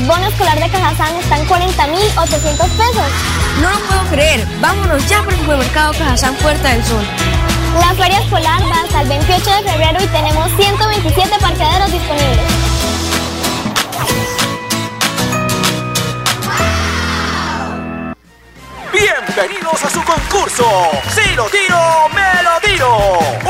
El bono escolar de Cajazán está en 40.800 pesos. No lo puedo creer. Vámonos ya por el supermercado Cajazán Puerta del Sol. La feria escolar va hasta el 28 de febrero y tenemos 127 parqueaderos disponibles. Bienvenidos a su concurso. Si lo tiro, me lo tiro.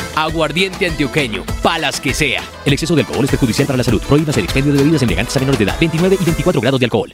Aguardiente antioqueño, palas que sea. El exceso de alcohol es perjudicial para la salud. Prohíbas el expendio de bebidas elegantes a menores de edad. 29 y 24 grados de alcohol.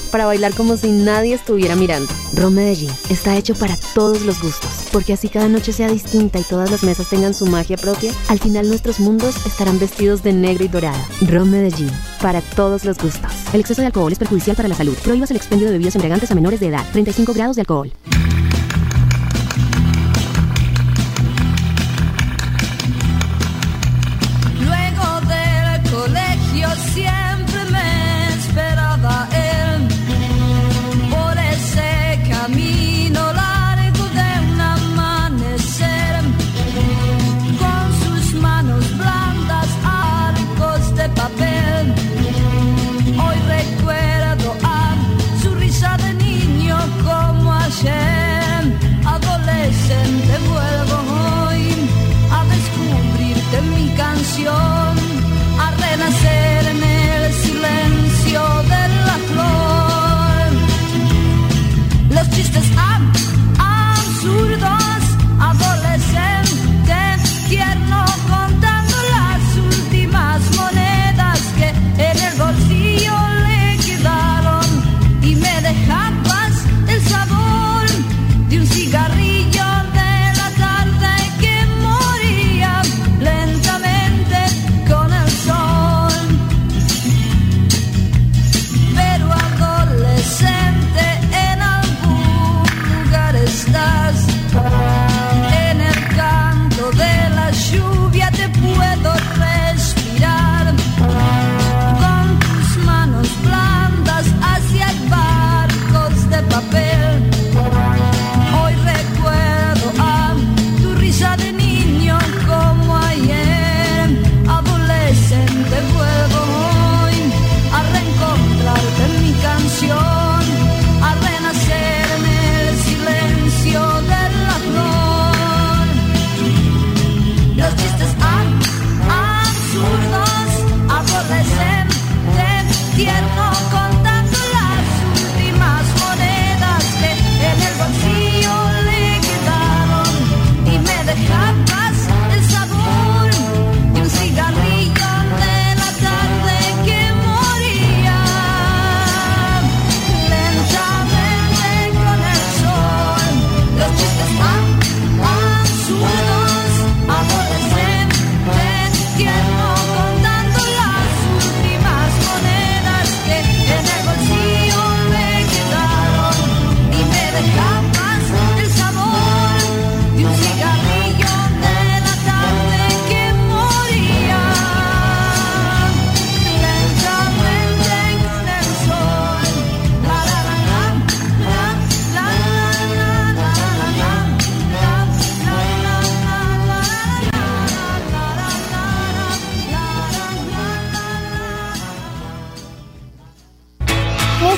para bailar como si nadie estuviera mirando. Ron Medellín está hecho para todos los gustos, porque así cada noche sea distinta y todas las mesas tengan su magia propia, al final nuestros mundos estarán vestidos de negro y dorado. Ron Medellín, para todos los gustos. El exceso de alcohol es perjudicial para la salud. Prohíbas el expendio de bebidas embriagantes a menores de edad. 35 grados de alcohol.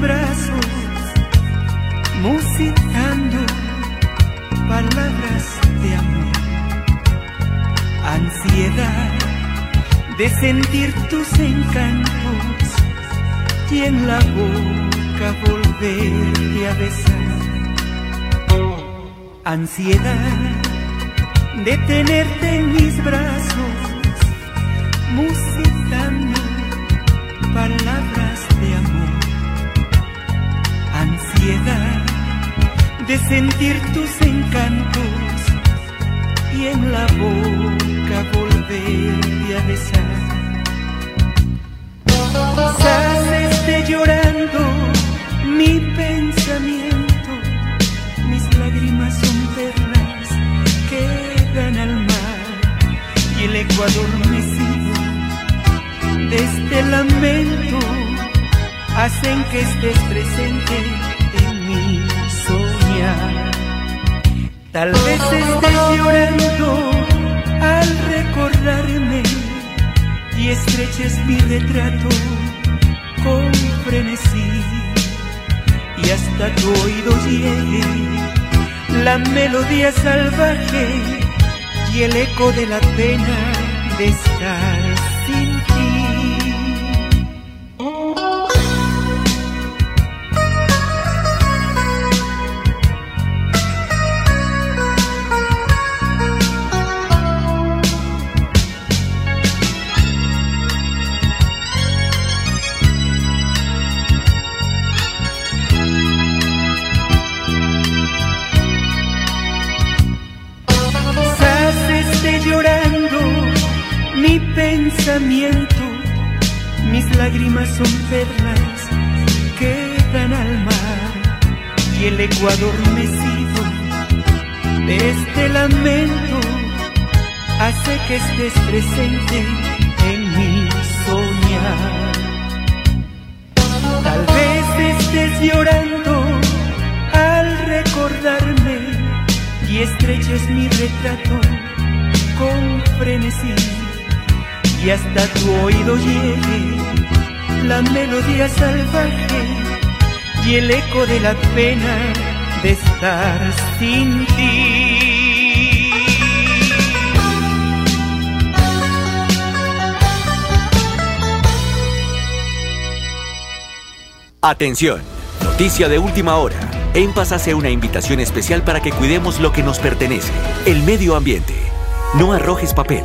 Brazos, musitando palabras de amor. Ansiedad de sentir tus encantos y en la boca volverte a besar. Ansiedad de tenerte en mis brazos, musitando palabras de amor. De sentir tus encantos y en la boca volverte a besar. Quizás esté llorando mi pensamiento, mis lágrimas son perlas que dan al mar y el eco adormecido de este lamento hacen que estés presente en mi soñar. Tal vez estés llorando al recordarme y estreches mi retrato con frenesí y hasta tu oído llegue la melodía salvaje y el eco de la pena de estar son perlas que dan al mar y el eco adormecido de este lamento hace que estés presente en mi soñar. Tal vez estés llorando al recordarme y estreches mi retrato con frenesí y hasta tu oído llegue la melodía salvaje y el eco de la pena de estar sin ti. Atención, noticia de última hora. En hace una invitación especial para que cuidemos lo que nos pertenece, el medio ambiente. No arrojes papel,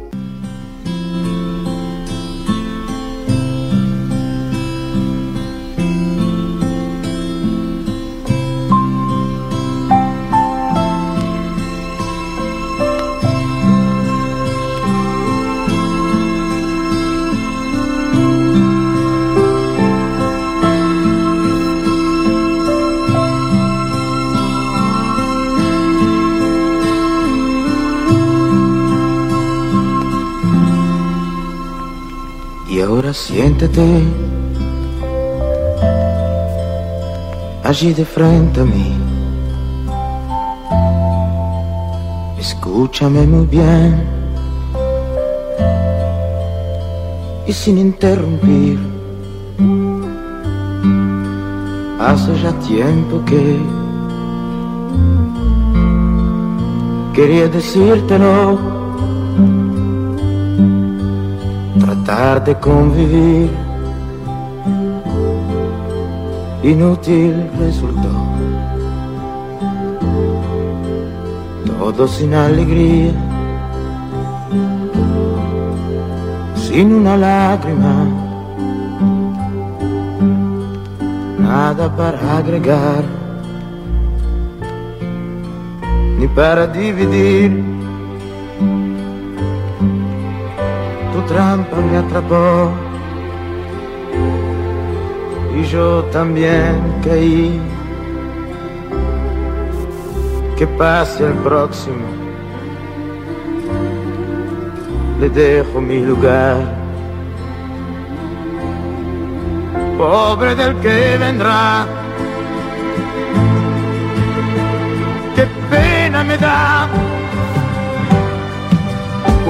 Allí de frente a mí. Escúchame muy bien y sin interrumpir. Hace ya tiempo que quería decírtelo tratar de convivir. Inútil resultó. Todo sin alegría, sin una lágrima, nada para agregar ni para dividir. Trampa me atrapó y yo también caí. Que pase el próximo, le dejo mi lugar. Pobre del que vendrá. Qué pena me da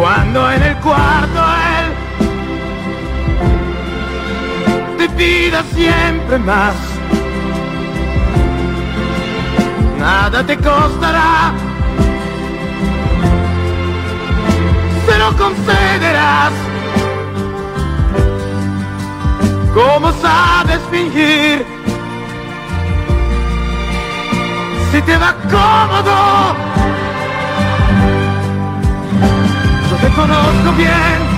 cuando en el cuarto te pida siempre más. Nada te costará, se lo concederás. ¿Cómo sabes fingir? Si te va cómodo, yo te conozco bien.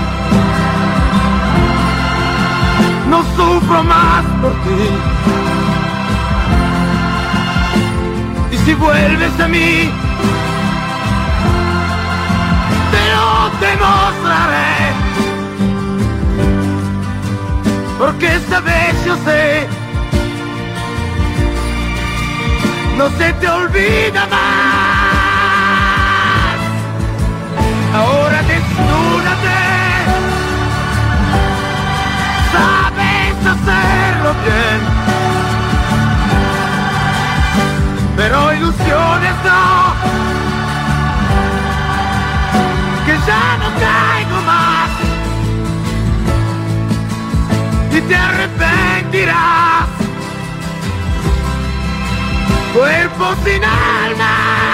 Sufro más por ti. Y si vuelves a mí, te lo demostraré. Porque esta vez yo sé, no se te olvida más. Pero ilusiones no, que ya no caigo más y te arrepentirás. Cuerpo sin alma.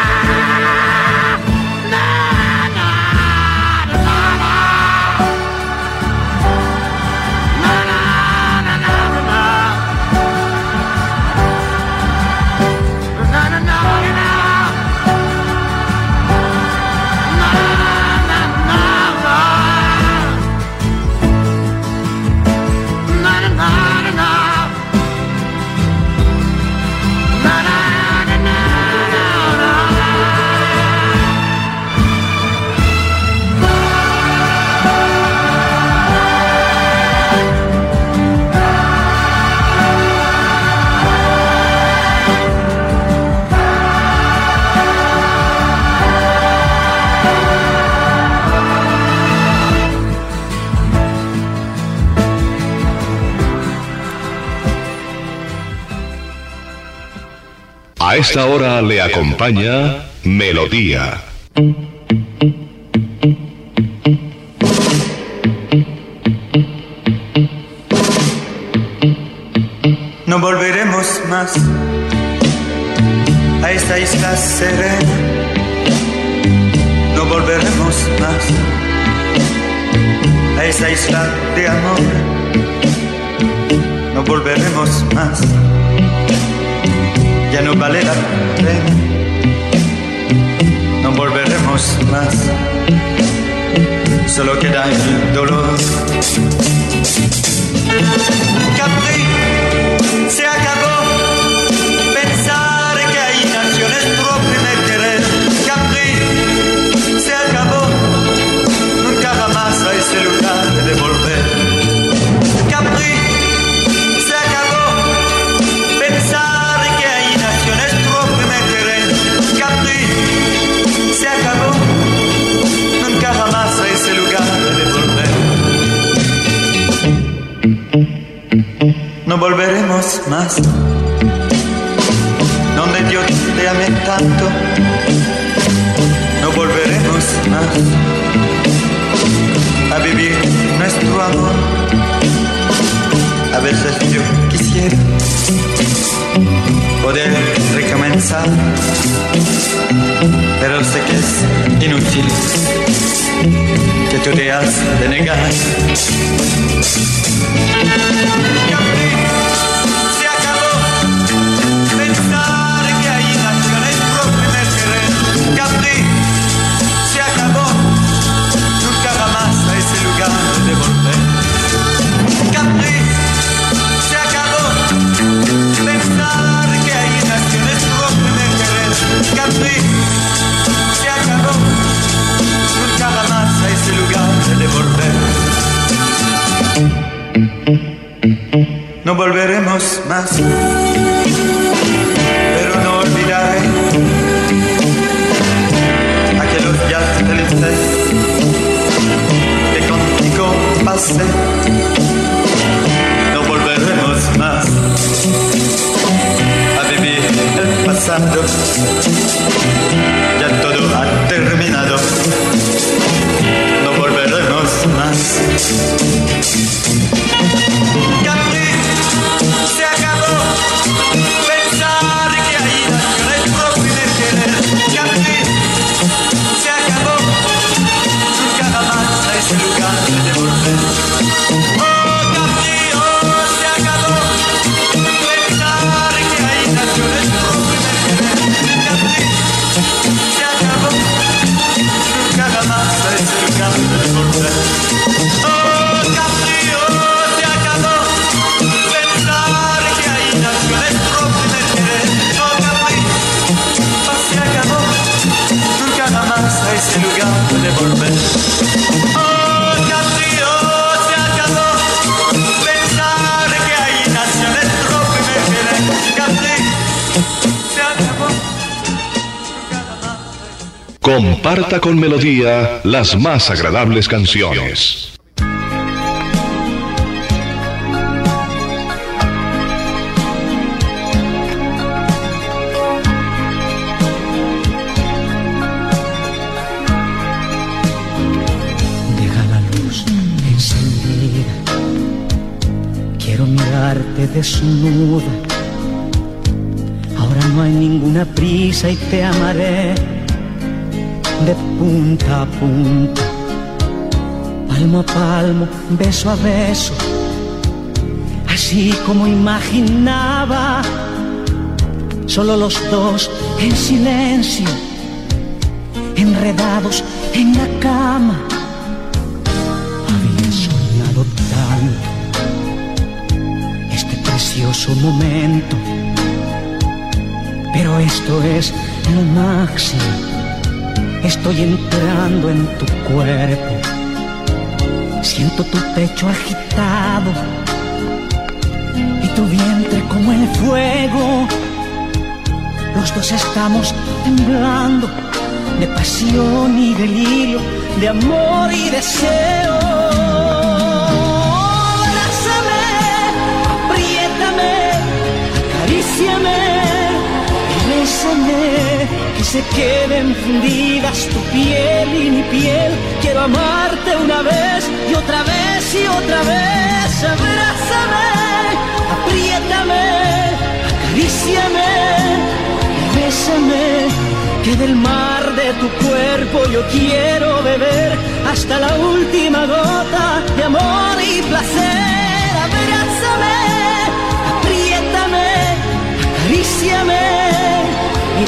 Esta hora le acompaña Melodía. No volveremos más a esta isla serena. No volveremos más a esta isla de amor. No volveremos más. Ya no vale la pena. No volveremos más. Solo queda el dolor. Capri se acabó. Nunca jamás a ese lugar de volver. No volveremos más. Donde Dios te ame tanto. No volveremos más a vivir nuestro amor. A veces yo quisiera poder recomenzar, pero sé que es inútil, que tú te de negar. Se no volveremos más. Pero no olvidaré aquellos días felices que contigo pasé. No volveremos más a vivir el pasado. Comparta con Melodía las más agradables canciones. Deja la luz encendida. Quiero mirarte desnuda. Ahora no hay ninguna prisa y te amaré de punta a punta, palmo a palmo, beso a beso, así como imaginaba. Solo los dos en silencio, enredados en la cama. Había soñado tanto este precioso momento, pero esto es lo máximo. Estoy entrando en tu cuerpo, siento tu pecho agitado y tu vientre como el fuego. Los dos estamos temblando de pasión y delirio, de amor y deseo. Abrázame, apriétame, acaríciame y que se queden fundidas tu piel y mi piel. Quiero amarte una vez y otra vez y otra vez. Abrázame, apriétame, acaríciame y bésame que del mar de tu cuerpo yo quiero beber hasta la última gota de amor y placer. Abrázame, apriétame, acaríciame y